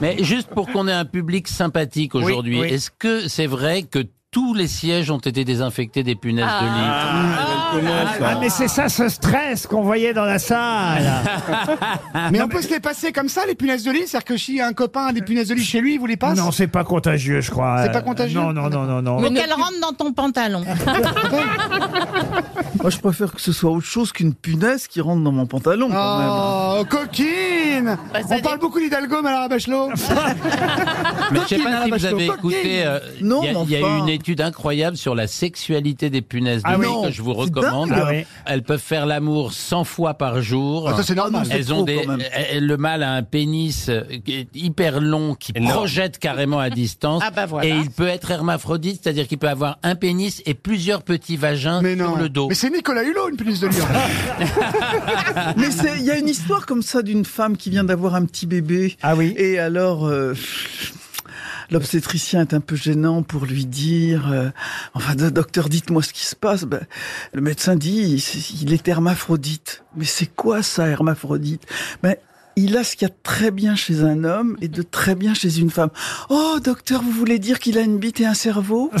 Mais juste pour qu'on ait un public sympathique aujourd'hui, oui. est-ce que c'est vrai que tous les sièges ont été désinfectés des punaises de lit? Ah, mais c'est ça ce stress qu'on voyait dans la salle. Mais on peut se les passer comme ça, les punaises de lit? C'est-à-dire que si un copain a des punaises de lit chez lui, il vous les passe? Non, c'est pas contagieux, je crois. C'est pas Euh, contagieux? Non, non, non, non, non. Faut qu'elle rentre dans ton pantalon. Moi, je préfère que ce soit autre chose qu'une punaise qui rentre dans mon pantalon, quand même. Oh, coquine Bah, ça On parle beaucoup d'Hidalgo, Madame Bachelot. Mais je sais pas si vous avez coquine. écouté, euh, Non, il y a, mais il y a eu enfin. une étude incroyable sur la sexualité des punaises de Ah oui. lit que je vous C'est Ah oui. Elles peuvent faire l'amour 100 fois par jour. Ah, ça, c'est normal. Elles ont trop, des, quand même. elles- le mâle a un pénis euh, hyper long qui projette carrément à distance. Ah bah voilà. Et il peut être hermaphrodite, c'est-à-dire qu'il peut avoir un pénis et plusieurs petits vagins Mais non. sur le dos. Mais c'est Nicolas Hulot, une punaise de fait. Mais il y a une histoire comme ça d'une femme qui vient d'avoir un petit bébé. Ah oui. Et alors, euh, l'obstétricien est un peu gênant pour lui dire, euh, enfin, do- docteur, dites-moi ce qui se passe. Ben, le médecin dit, il- il est hermaphrodite. Mais c'est quoi ça, hermaphrodite? Ben, il a ce qu'il y a de très bien chez un homme et de très bien chez une femme. Oh, docteur, vous voulez dire qu'il a une bite et un cerveau?